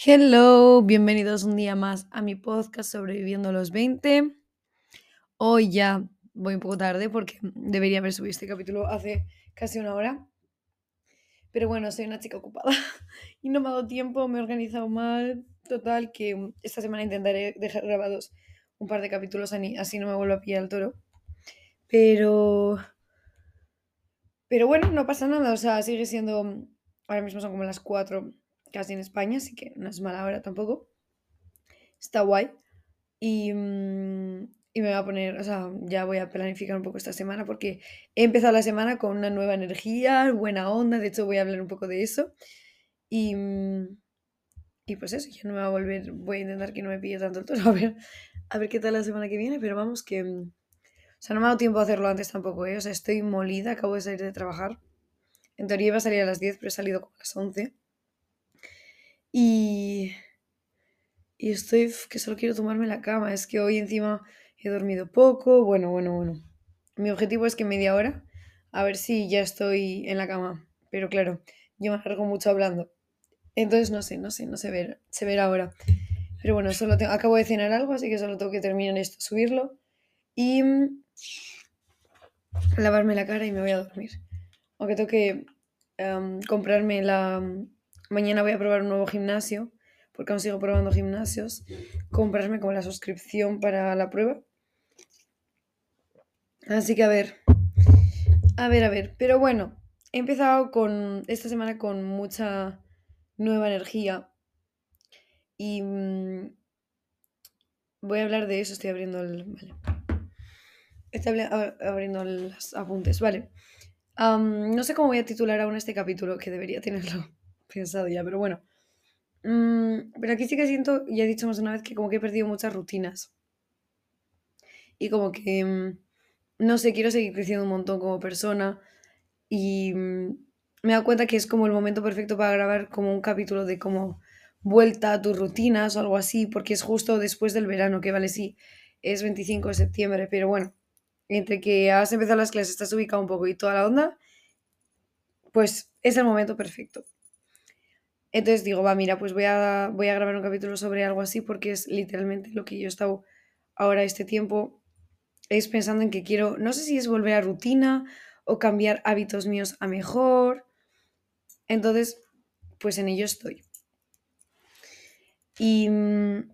Hello, bienvenidos un día más a mi podcast Sobreviviendo a los 20. Hoy ya voy un poco tarde porque debería haber subido este capítulo hace casi una hora. Pero bueno, soy una chica ocupada y no me ha dado tiempo, me he organizado mal. Total, que esta semana intentaré dejar grabados un par de capítulos así no me vuelvo a pillar el toro. Pero... Pero bueno, no pasa nada, o sea, sigue siendo... Ahora mismo son como las 4 casi en España, así que no es mala hora tampoco. Está guay. Y, mm, y, me voy a poner, o sea, ya voy a planificar un poco esta semana porque he empezado la semana con una nueva energía, buena onda, de hecho voy a hablar un poco de eso. Y, mm, y pues eso, ya no me va a volver, voy a intentar que no me pille tanto el toro, a ver, a ver qué tal la semana que viene, pero vamos que... Mm, o sea, no me ha dado tiempo a hacerlo antes tampoco, ¿eh? O sea, estoy molida, acabo de salir de trabajar. En teoría iba a salir a las 10, pero he salido como a las 11. Y, y estoy que solo quiero tomarme la cama. Es que hoy encima he dormido poco. Bueno, bueno, bueno. Mi objetivo es que media hora, a ver si ya estoy en la cama. Pero claro, yo me alargo mucho hablando. Entonces no sé, no sé, no sé ver, se verá ahora. Pero bueno, solo acabo de cenar algo, así que solo tengo que terminar esto, subirlo y mm, lavarme la cara y me voy a dormir. Aunque tengo que em, comprarme la, Mañana voy a probar un nuevo gimnasio, porque aún sigo probando gimnasios. Comprarme como la suscripción para la prueba. Así que a ver. A ver, a ver. Pero bueno, he empezado con esta semana con mucha nueva energía. Y mm, voy a hablar de eso. Estoy abriendo el. Vale. Estoy abriendo los apuntes. Vale. no sé cómo voy a titular aún este capítulo, que debería tenerlo pensado ya, pero bueno. Mm, pero aquí sí que siento, ya he dicho más una vez, que como que he perdido muchas rutinas. Y como que, mm, no sé, quiero seguir creciendo un montón como persona. Y mm, me he dado cuenta que es como el momento perfecto para grabar como un capítulo de como vuelta a tus rutinas o algo así, porque es justo después del verano, que vale, sí, es 25 de septiembre, pero bueno, entre que has empezado las clases, estás ubicado un poco y toda la onda, pues es el momento perfecto. Entonces digo, va, mira, pues voy a, voy a grabar un capítulo sobre algo así porque es literalmente lo que yo he estado ahora este tiempo, es pensando en que quiero, no sé si es volver a rutina o cambiar hábitos míos a mejor. Entonces, pues en ello estoy. Y mm,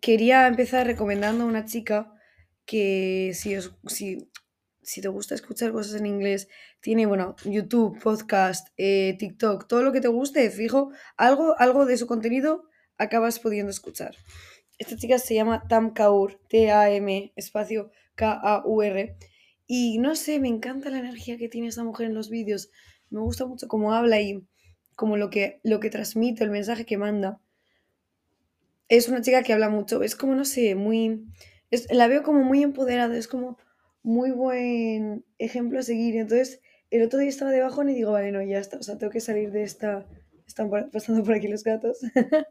quería empezar recomendando a una chica que si, os, si si te gusta escuchar cosas en inglés, tiene, bueno, YouTube, podcast, eh, TikTok, todo lo que te guste, fijo, algo, algo de su contenido acabas pudiendo escuchar. Esta chica se llama Tam Kaur, T-A-M, espacio K-A-U-R. Y no sé, me encanta la energía que tiene esta mujer en los vídeos. Me gusta mucho cómo habla y como lo que, lo que transmite, el mensaje que manda. Es una chica que habla mucho, es como, no sé, muy... la veo como muy empoderada, es como muy buen ejemplo a seguir. Entonces, el otro día estaba debajo y digo, vale, no, ya está, o sea, tengo que salir de esta... Están pasando por aquí los gatos.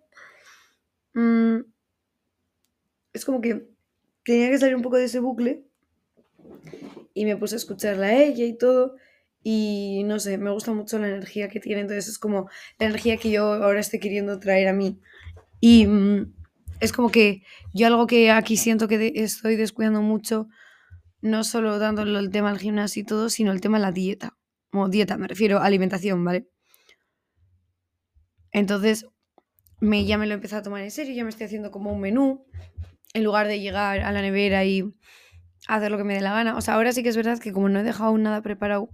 Mm, es como que tenía que salir un poco de ese bucle y me puse a escucharla a ella y todo. Y no sé, me gusta mucho la energía que tiene, entonces es como la energía que yo ahora estoy queriendo traer a mí. Y mm, es como que yo algo que aquí siento que estoy descuidando mucho no solo dándole el tema al gimnasio y todo, sino el tema de la dieta. Como dieta, me refiero a alimentación, ¿vale? Entonces, me, ya me lo empecé a tomar en serio, ya me estoy haciendo como un menú, en lugar de llegar a la nevera y hacer lo que me dé la gana. O sea, ahora sí que es verdad que como no he dejado nada preparado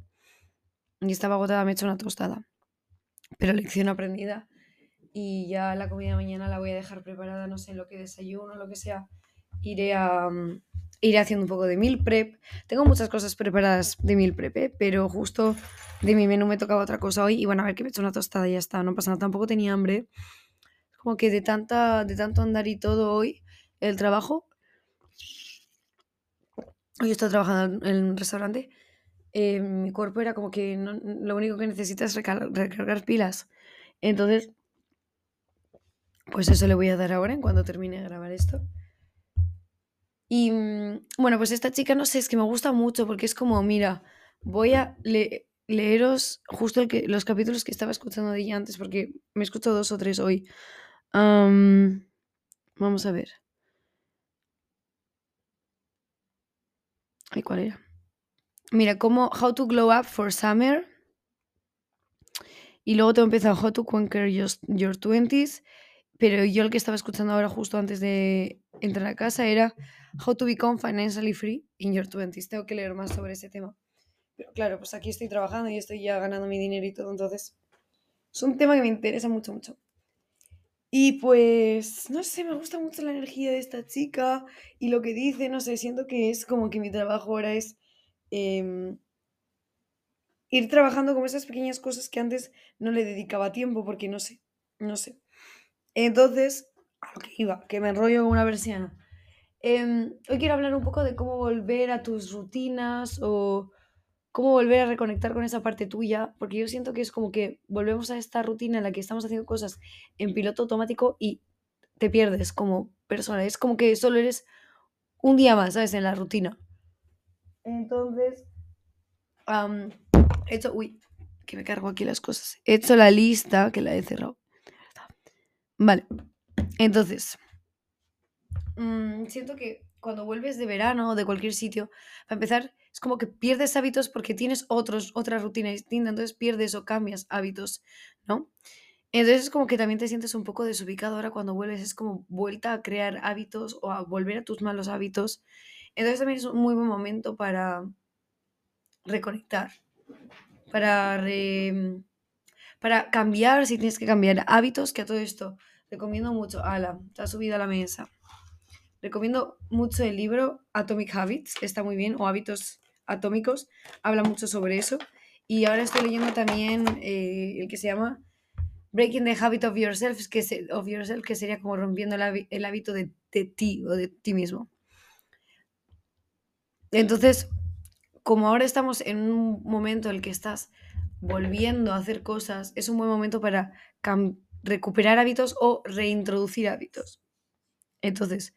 y estaba agotada, me he hecho una tostada. Pero lección aprendida. Y ya la comida de mañana la voy a dejar preparada, no sé, lo que desayuno, lo que sea. Iré a, mm, iré haciendo un poco de meal prep. Tengo muchas cosas preparadas de meal prep, ¿eh? pero justo de mi menú me tocaba otra cosa hoy y bueno, a ver que me he hecho una tostada y ya está, no pasa nada, tampoco tenía hambre. Como que de, tanta, de tanto andar y todo hoy, el trabajo, hoy estoy trabajando en un restaurante, eh, mi cuerpo era como que lo único que necesita es recargar pilas. Entonces, pues eso le voy a dar ahora en cuando termine de grabar esto. Y mm, bueno, pues esta chica, no sé, es que me gusta mucho porque es como, mira, voy a... Le, leeros justo el que, los capítulos que estaba escuchando de ella antes, porque me escucho dos o tres hoy. Am, vamos a ver. Ay, ¿cuál era? Mira, como How to Glow Up for Summer. Y luego tengo empezado How to Conquer Your, Your 20s. Pero yo el que estaba escuchando ahora justo antes de entrar a casa era How to Become Financially Free in Your 20s. Tengo que leer más sobre ese tema. Pero claro, pues aquí estoy trabajando y estoy ya ganando mi dinero y todo, entonces es un tema que me interesa mucho, mucho. Y pues, no sé, me gusta mucho la energía de esta chica y lo que dice, no sé, siento que es como que mi trabajo ahora es em, ir trabajando con esas pequeñas cosas que antes no le dedicaba tiempo porque no sé, no sé. Entonces, a lo que iba, que me enrollo con una persiana. Em, hoy quiero hablar un poco de cómo volver a tus rutinas o cómo volver a reconectar con esa parte tuya, porque yo siento que es como que volvemos a esta rutina en la que estamos haciendo cosas en piloto automático y te pierdes como persona. Es como que solo eres un día más, ¿sabes? En la rutina. Entonces, am, he hecho, uy, que me cargo aquí las cosas. He hecho la lista, que la he cerrado. Vale, entonces, mm, siento que cuando vuelves de verano o de cualquier sitio, para empezar, es como que pierdes hábitos porque tienes otros, otra rutina distinta, entonces pierdes o cambias hábitos, ¿no? Entonces es como que también te sientes un poco desubicado ahora cuando vuelves, es como vuelta a crear hábitos o a volver a tus malos hábitos. Entonces también es un muy buen momento para reconectar, para, re- para cambiar, si tienes que cambiar hábitos, que a todo esto recomiendo mucho. Ala, te ha subido a la mesa. Recomiendo mucho el libro Atomic Habits, está muy bien, o Hábitos Atómicos, habla mucho sobre eso. Y ahora estoy leyendo también eh, el que se llama Breaking the Habit of Yourself, que, se- of yourself, que sería como rompiendo el, el hábito de, de ti o de ti mismo. Entonces, como ahora estamos en un momento en el que estás volviendo a hacer cosas, es un buen momento para cam- recuperar hábitos o reintroducir hábitos. Entonces,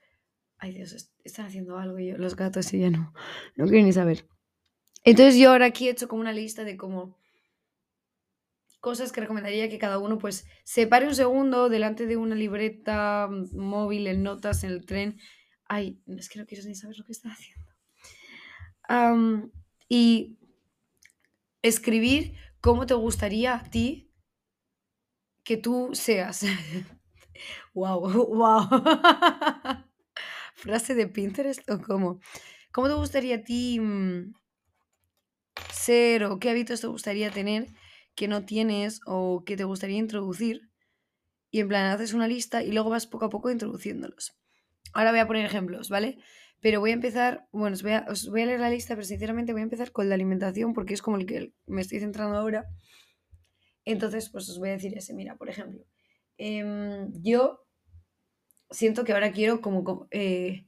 ay Dios, est- están haciendo algo y yo- los gatos y ya no, no quiero ni saber. Entonces yo ahora aquí he hecho como una lista de como cosas que recomendaría que cada uno pues se pare un segundo delante de una libreta móvil, en notas, en el tren. Ay, es que no quiero ni saber lo que está haciendo. Y escribir cómo te gustaría a ti que tú seas. wow, wow. Frase de Pinterest o cómo. ¿Cómo te gustaría a ti mm, ser o qué hábitos te gustaría tener que no tienes o que te gustaría introducir? Y en plan, haces una lista y luego vas poco a poco introduciéndolos. Ahora voy a poner ejemplos, ¿vale? Pero voy a empezar, bueno, os voy a, os voy a leer la lista, pero sinceramente voy a empezar con la alimentación porque es como el que me estoy centrando ahora. Entonces, pues os voy a decir ese. Mira, por ejemplo, em, yo siento que ahora quiero como, eh,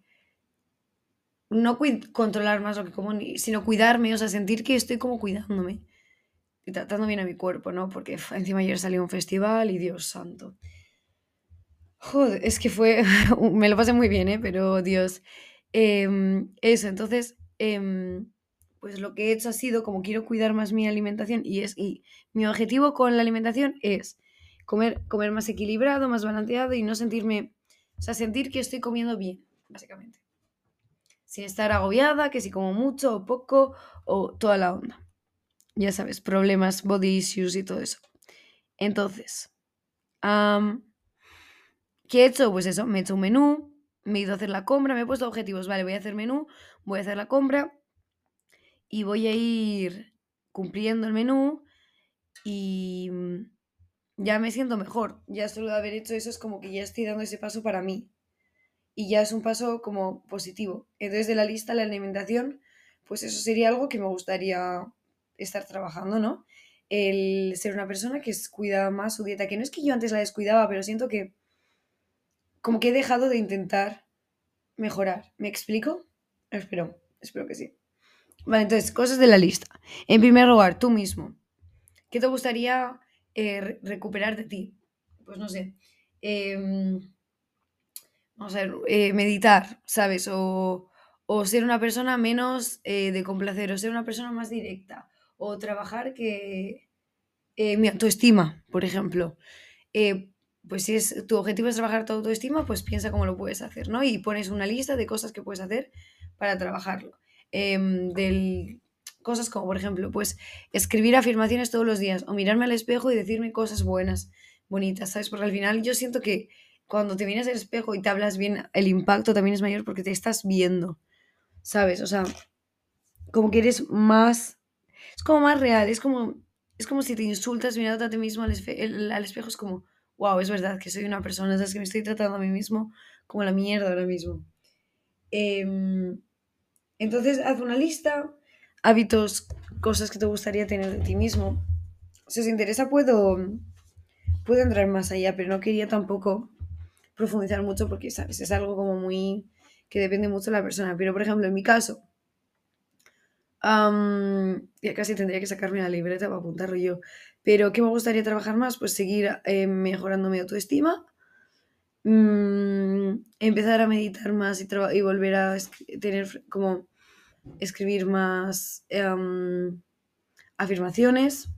no controlar más lo que como, sino cuidarme, o sea, sentir que estoy como cuidándome y tratando bien a mi cuerpo, ¿no? Porque encima ayer salí a un festival y Dios santo. Joder, es que fue, me lo pasé muy bien, ¿eh? Pero Dios, em, eso, entonces, em, pues lo que he hecho ha sido, como quiero cuidar más mi alimentación y es, y mi objetivo con la alimentación es comer, comer más equilibrado, más balanceado y no sentirme, o sea, sentir que estoy comiendo bien, básicamente. Sin estar agobiada, que si como mucho o poco o toda la onda. Ya sabes, problemas, body issues y todo eso. Entonces, ¿Qué he hecho? Pues eso, me he hecho un menú, me he ido a hacer la compra, me he puesto objetivos, vale, voy a hacer menú, voy a hacer la compra y voy a ir cumpliendo el menú y mm, ya me siento mejor. Ya solo de haber hecho eso es como que ya estoy dando ese paso para mí y ya es un paso como positivo. Entonces de la lista, la alimentación, pues eso sería algo que me gustaría estar trabajando, ¿no? El ser una persona que cuida más su dieta, que no es que yo antes la descuidaba, pero siento que como que he dejado de intentar mejorar. ¿Me explico? Espero, espero que sí. Vale, entonces, cosas de la lista. En primer lugar, tú mismo. ¿Qué te gustaría eh, re- recuperar de ti? Pues no sé. em, vamos a ver, eh, meditar, ¿sabes? O, o ser una persona menos eh, de complacer, o ser una persona más directa, O trabajar que mi autoestima, por ejemplo. Pues si es, tu objetivo es trabajar tu autoestima, pues piensa cómo lo puedes hacer, ¿no? Y pones una lista de cosas que puedes hacer para trabajarlo. Em, del, cosas como, por ejemplo, pues escribir afirmaciones todos los días o mirarme al espejo y decirme cosas buenas, bonitas, ¿sabes? Porque al final yo siento que cuando te miras al espejo y te hablas bien, el impacto también es mayor porque te estás viendo, ¿sabes? O sea, como que eres más... Es como más real, es como, es como si te insultas mirando a ti mismo al, espe- el- al espejo, es como, wow, es verdad que soy una persona, ¿sabes? Que me estoy tratando a mí mismo como la mierda ahora mismo. Em, entonces, haz una lista, hábitos, cosas que te gustaría tener de ti mismo. Si os interesa, puedo, puedo entrar más allá, pero no quería tampoco profundizar mucho porque, ¿sabes? Es algo como muy que depende mucho de la persona. Pero, por ejemplo, en mi caso, ya casi tendría que sacarme la libreta para apuntarlo yo. Pero, ¿qué me gustaría trabajar más? Pues seguir eh, mejorando mi autoestima, mm, empezar a meditar más y, volver a tener como escribir más em, afirmaciones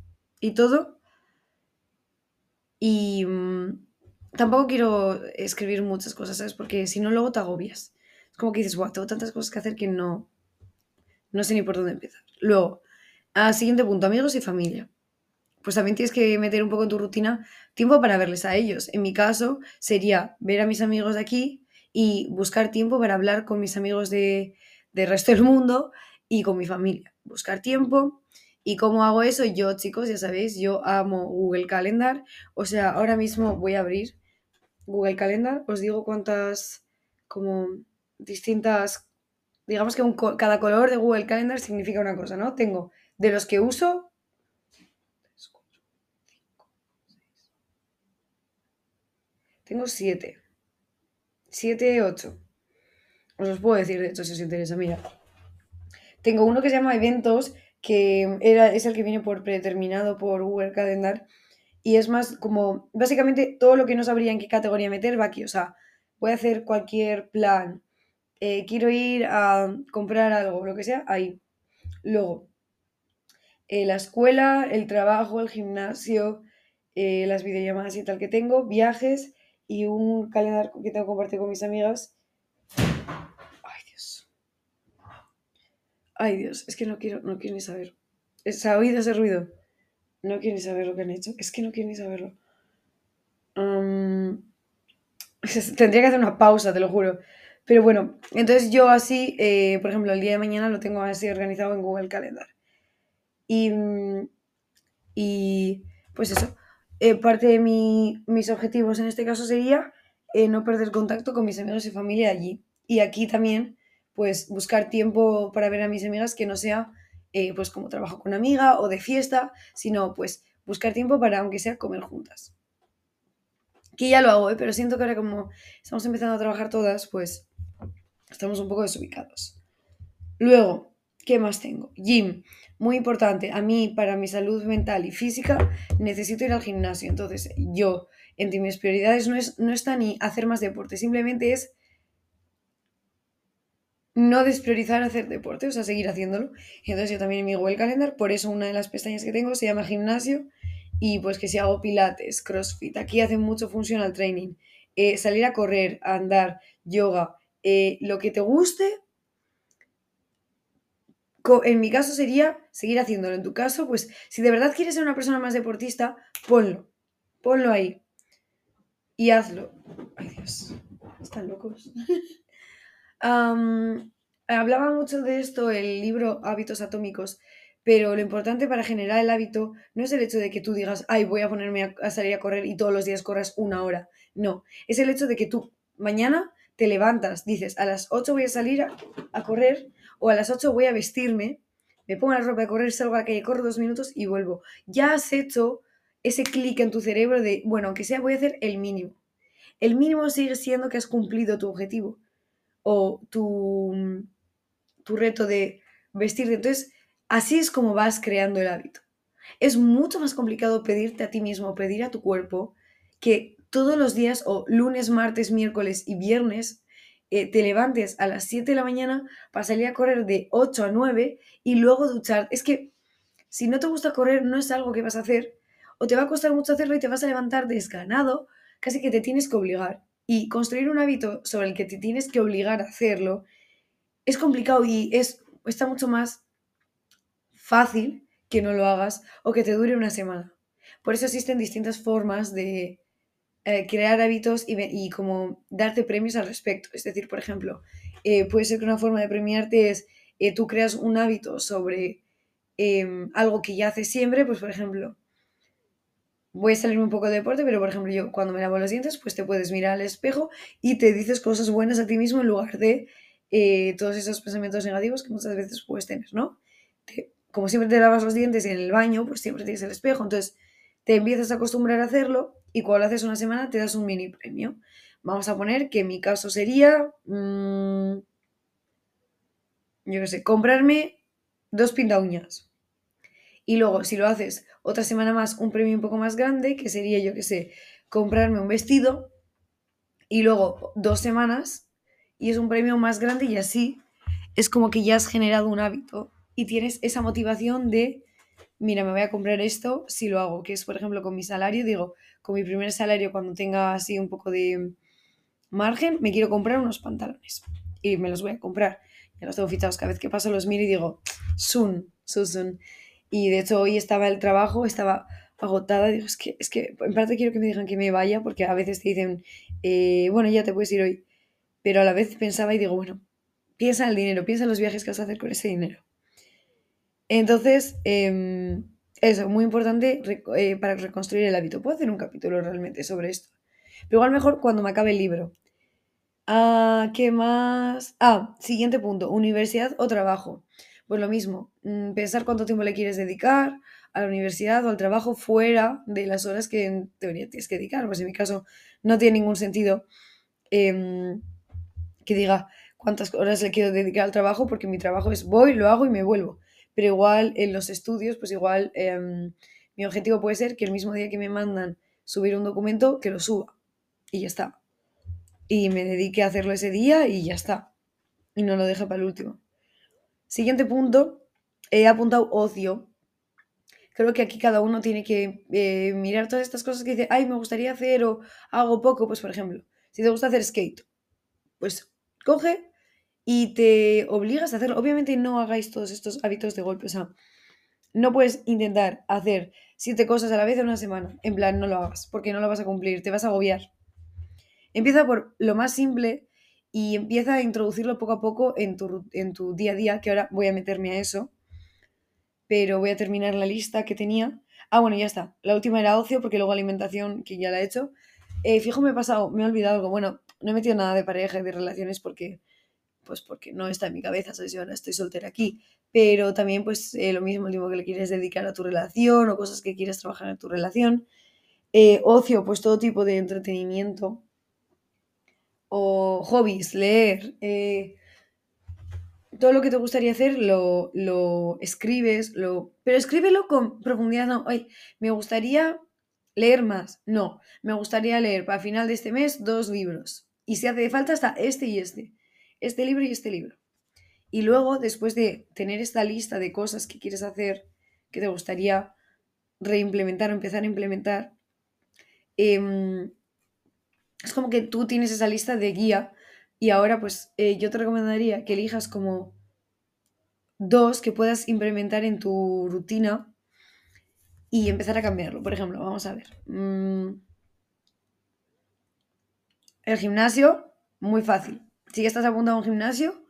y todo. Y mm, tampoco quiero escribir muchas cosas, ¿sabes? Porque si no, luego te agobias. Es como que dices, guau, tengo tantas cosas que hacer que no, no sé ni por dónde empezar. Luego, al siguiente punto, amigos y familia. Pues también tienes que meter un poco en tu rutina tiempo para verles a ellos. En mi caso, sería ver a mis amigos de aquí y buscar tiempo para hablar con mis amigos de, del resto del mundo y con mi familia. Buscar tiempo. ¿Y cómo hago eso? Yo, chicos, ya sabéis, yo amo Google Calendar. O sea, ahora mismo voy a abrir Google Calendar. Os digo cuántas, como distintas, digamos que cada color de Google Calendar significa una cosa, ¿no? Tengo de los que uso, tengo siete. Siete, ocho. Os los puedo decir, de hecho, si os interesa. Mira, tengo uno que se llama Eventos, que era, es el que viene por predeterminado por Google Calendar. Y es más como, básicamente, todo lo que no sabría en qué categoría meter va aquí. O sea, voy a hacer cualquier plan. Eh, quiero ir a comprar algo, lo que sea, ahí. Luego, eh, la escuela, el trabajo, el gimnasio, eh, las videollamadas y tal que tengo, viajes y un calendario que tengo que compartir con mis amigas. Ay, Dios. Ay, Dios. Es que no quiero, no quiero ni saber. ¿Se ha oído ese ruido? No quiero ni saber lo que han hecho. Es que no quiero ni saberlo. Tendría que hacer una pausa, te lo juro. Pero bueno, entonces yo así, eh, por ejemplo, el día de mañana lo tengo así organizado en Google Calendar. Y, y pues eso, eh, parte de mi- mis objetivos en este caso sería eh, no perder contacto con mis amigos y familia allí. Y aquí también, pues buscar tiempo para ver a mis amigas que no sea eh, pues como trabajo con una amiga o de fiesta, sino pues buscar tiempo para aunque sea comer juntas. Que ya lo hago, ¿eh? pero siento que ahora como estamos empezando a trabajar todas, pues estamos un poco desubicados. Luego, ¿qué más tengo? Gym, muy importante. A mí, para mi salud mental y física, necesito ir al gimnasio. Entonces, yo, entre mis prioridades, no, es, no está ni hacer más deporte, simplemente es no despriorizar hacer deporte, o sea, seguir haciéndolo. Entonces, yo también en mi Google Calendar, por eso una de las pestañas que tengo se llama gimnasio. Y pues que si hago pilates, crossfit, aquí hacen mucho funcional training, eh, salir a correr, a andar, yoga, eh, lo que te guste en mi caso sería seguir haciéndolo. En tu caso, pues si de verdad quieres ser una persona más deportista, ponlo. Ponlo ahí. Y hazlo. Ay, Dios. Están locos. Hablaba mucho de esto el libro Hábitos Atómicos, pero lo importante para generar el hábito no es el hecho de que tú digas, ay, voy a ponerme a, salir a correr y todos los días corras una hora. No, es el hecho de que tú mañana te levantas, dices, a las 8 voy a salir a, a correr o a las 8 voy a vestirme, me pongo la ropa de correr, salgo a la calle, corro dos minutos y vuelvo. Ya has hecho ese clic en tu cerebro de, bueno, aunque sea, voy a hacer el mínimo. El mínimo sigue siendo que has cumplido tu objetivo o tu, tu reto de vestirte. Entonces, así es como vas creando el hábito. Es mucho más complicado pedirte a ti mismo, pedir a tu cuerpo, que todos los días, o lunes, martes, miércoles y viernes, eh, te levantes a las 7 de la mañana para salir a correr de 8 a 9 y luego duchar. Es que Si no te gusta correr, no es algo que vas a hacer, o te va a costar mucho hacerlo y te vas a levantar desganado, casi que te tienes que obligar. Y construir un hábito sobre el que te tienes que obligar a hacerlo es complicado y es, está mucho más fácil que no lo hagas o que te dure una semana. Por eso existen distintas formas de eh, crear hábitos y, como darte premios al respecto. Es decir, por ejemplo, eh, puede ser que una forma de premiarte es eh, tú creas un hábito sobre em, algo que ya haces siempre, pues por ejemplo, voy a salir un poco de deporte, pero por ejemplo yo cuando me lavo los dientes, pues te puedes mirar al espejo y te dices cosas buenas a ti mismo en lugar de todos esos pensamientos negativos que muchas veces puedes tener, ¿no? como siempre te lavas los dientes en el baño, pues siempre tienes el espejo, entonces te empiezas a acostumbrar a hacerlo y cuando lo haces una semana te das un mini premio. Vamos a poner que mi caso sería, mmm, yo qué sé, comprarme dos pinta uñas. Y luego, si lo haces otra semana más, un premio un poco más grande, que sería, yo qué sé, comprarme un vestido. Y luego dos semanas, y es un premio más grande, y así es como que ya has generado un hábito y tienes esa motivación de mira, me voy a comprar esto si lo hago, que es, por ejemplo, con mi salario, digo, con mi primer salario, cuando tenga así un poco de margen, me quiero comprar unos pantalones y me los voy a comprar. Ya los tengo fichados, cada vez que paso los miro y digo, sun, sun, sun. Y de hecho hoy estaba el trabajo, estaba agotada, digo, es que, es que en parte quiero que me digan que me vaya, porque a veces te dicen, eh, bueno, ya te puedes ir hoy, pero a la vez pensaba y digo, bueno, piensa en el dinero, piensa en los viajes que vas a hacer con ese dinero. Entonces, eh, eso, muy importante eh, para reconstruir el hábito. Puedo hacer un capítulo realmente sobre esto. Pero igual mejor cuando me acabe el libro. Ah, ¿qué más? Ah, siguiente punto, universidad o trabajo. Pues lo mismo, mm, pensar cuánto tiempo le quieres dedicar a la universidad o al trabajo fuera de las horas que en teoría tienes que dedicar. Pues en mi caso no tiene ningún sentido em, que diga cuántas horas le quiero dedicar al trabajo porque mi trabajo es voy, lo hago y me vuelvo pero igual en los estudios, pues igual em, mi objetivo puede ser que el mismo día que me mandan subir un documento, que lo suba y ya está. Y me dedique a hacerlo ese día y ya está. Y no lo deje para el último. Siguiente punto, he apuntado ocio. Creo que aquí cada uno tiene que eh, mirar todas estas cosas que dice, ay, me gustaría hacer o hago poco. Pues por ejemplo, si te gusta hacer skate, pues coge y te obligas a hacerlo. Obviamente no hagáis todos estos hábitos de golpe, o sea, no puedes intentar hacer siete cosas a la vez en una semana. En plan, no lo hagas, porque no lo vas a cumplir, te vas a agobiar. Empieza por lo más simple y empieza a introducirlo poco a poco en tu, en tu día a día, que ahora voy a meterme a eso. Pero voy a terminar la lista que tenía. Ah, bueno, ya está. La última era ocio, porque luego alimentación, que ya la he hecho. Eh, fijo, me he pasado, me he olvidado algo. Bueno, no he metido nada de pareja y de relaciones porque pues porque no está en mi cabeza, ¿sabes? Yo ahora estoy soltera aquí, pero también pues eh, lo mismo, el tiempo que le quieres dedicar a tu relación o cosas que quieres trabajar en tu relación. Eh, ocio, pues todo tipo de entretenimiento o hobbies, leer, eh, todo lo que te gustaría hacer lo, lo escribes, lo, pero escríbelo con profundidad, no, Ay, me gustaría leer más, no, me gustaría leer para final de este mes dos libros y si hace falta hasta este y este este libro y este libro. Y luego, después de tener esta lista de cosas que quieres hacer, que te gustaría reimplementar o empezar a implementar, em, es como que tú tienes esa lista de guía y ahora pues eh, yo te recomendaría que elijas como dos que puedas implementar en tu rutina y empezar a cambiarlo. Por ejemplo, vamos a ver. Mm, el gimnasio, muy fácil si ya estás apuntado a un gimnasio,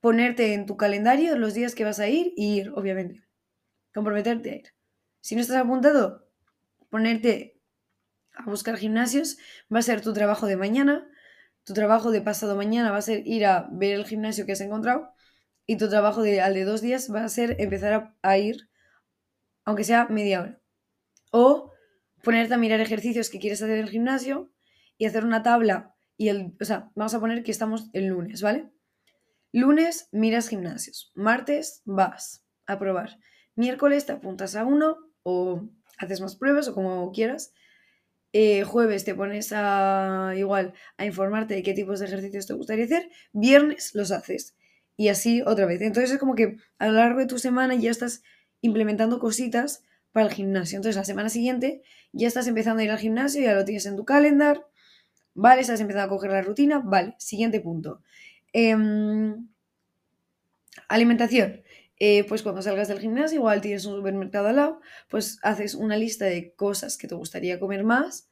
ponerte en tu calendario los días que vas a ir y ir, obviamente. Comprometerte a ir. Si no estás apuntado, ponerte a buscar gimnasios va a ser tu trabajo de mañana, tu trabajo de pasado mañana va a ser ir a ver el gimnasio que has encontrado y tu trabajo de, al de dos días va a ser empezar a, ir, aunque sea media hora. O ponerte a mirar ejercicios que quieres hacer en el gimnasio y hacer una tabla y el, o sea, vamos a poner que estamos el lunes, ¿vale? Lunes miras gimnasios, martes vas a probar, miércoles te apuntas a uno o haces más pruebas o como quieras, eh, jueves te pones a igual a informarte de qué tipos de ejercicios te gustaría hacer, viernes los haces y así otra vez. Entonces es como que a lo largo de tu semana ya estás implementando cositas para el gimnasio. Entonces la semana siguiente ya estás empezando a ir al gimnasio, ya lo tienes en tu calendar, vale, estás empezando a coger la rutina, vale, siguiente punto. Em, alimentación. Eh, pues cuando salgas del gimnasio, igual tienes un supermercado al lado, pues haces una lista de cosas que te gustaría comer más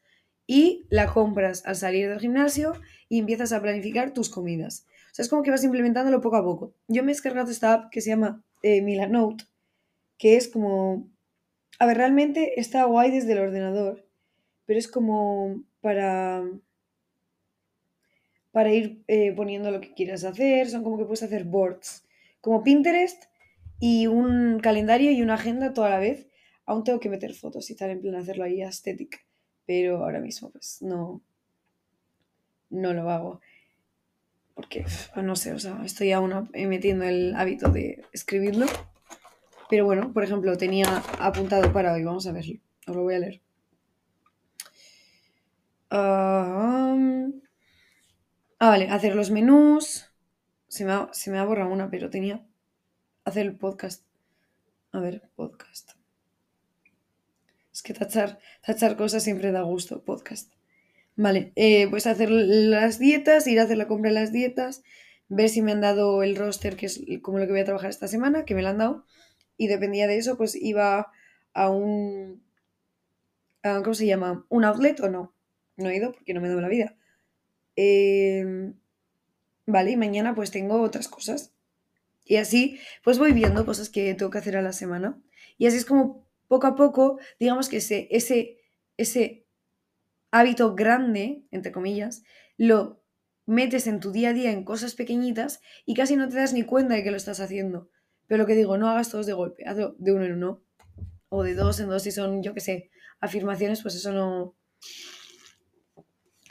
y la compras al salir del gimnasio y empiezas a planificar tus comidas. O sea, es como que vas implementándolo poco a poco. Yo me he descargado esta app que se llama eh, Milanote, que es como... A ver, realmente está guay desde el ordenador, pero es como para para ir eh, poniendo lo que quieras hacer, son como que puedes hacer boards, como Pinterest y un calendario y una agenda toda la vez. Aún tengo que meter fotos y tal, en plan hacerlo ahí estético, pero ahora mismo pues no, no lo hago. Porque, no sé, o sea, estoy aún metiendo el hábito de escribirlo. Pero bueno, por ejemplo, tenía apuntado para hoy, vamos a verlo, os lo voy a leer. Ah, ah, vale, hacer los menús. Se me, se me ha borrado una, pero tenía hacer el podcast. A ver, podcast. Es que tachar, tachar cosas siempre da gusto, podcast. Vale, eh, pues hacer las dietas, ir a hacer la compra de las dietas, ver si me han dado el roster, que es como lo que voy a trabajar esta semana, que me lo han dado, y dependía de eso, pues iba a un... ¿Cómo se llama? ¿Un outlet o no? No he ido porque no me da la vida. Em, vale, y mañana pues tengo otras cosas. Y así, pues voy viendo cosas que tengo que hacer a la semana. Y así es como poco a poco, digamos que ese, ese, ese hábito grande, entre comillas, lo metes en tu día a día en cosas pequeñitas y casi no te das ni cuenta de que lo estás haciendo. Pero lo que digo, no hagas todos de golpe, hazlo de uno en uno. O de dos en dos, si son, yo qué sé, afirmaciones, pues eso no.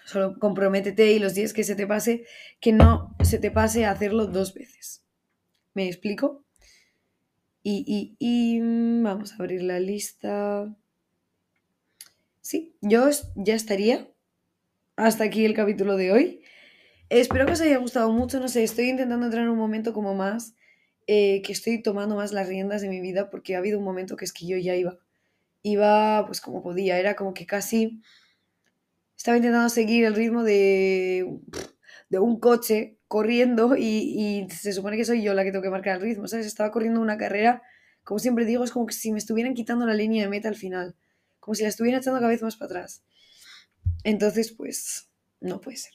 Solo comprométete y los días que se te pase, que no se te pase a hacerlo dos veces. ¿Me explico? Y, y, mm, vamos a abrir la lista. Sí, yo ya estaría. Hasta aquí el capítulo de hoy. Espero que os haya gustado mucho. No sé, estoy intentando entrar en un momento como más eh, que estoy tomando más las riendas de mi vida porque ha habido un momento que es que yo ya iba. Iba pues como podía. Era como que casi estaba intentando seguir el ritmo de, de un coche corriendo y, se supone que soy yo la que tengo que marcar el ritmo, ¿sabes? Estaba corriendo una carrera, como siempre digo, es como que si me estuvieran quitando la línea de meta al final, como si la estuvieran echando cada vez más para atrás. Entonces, pues, no puede ser.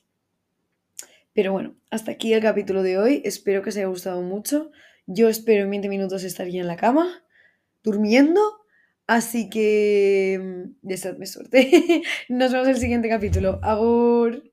Pero bueno, hasta aquí el capítulo de hoy, espero que os haya gustado mucho. Yo espero en 20 minutos estar ya en la cama, durmiendo. Así que, mm, deseadme suerte. Nos vemos en el siguiente capítulo. Agur.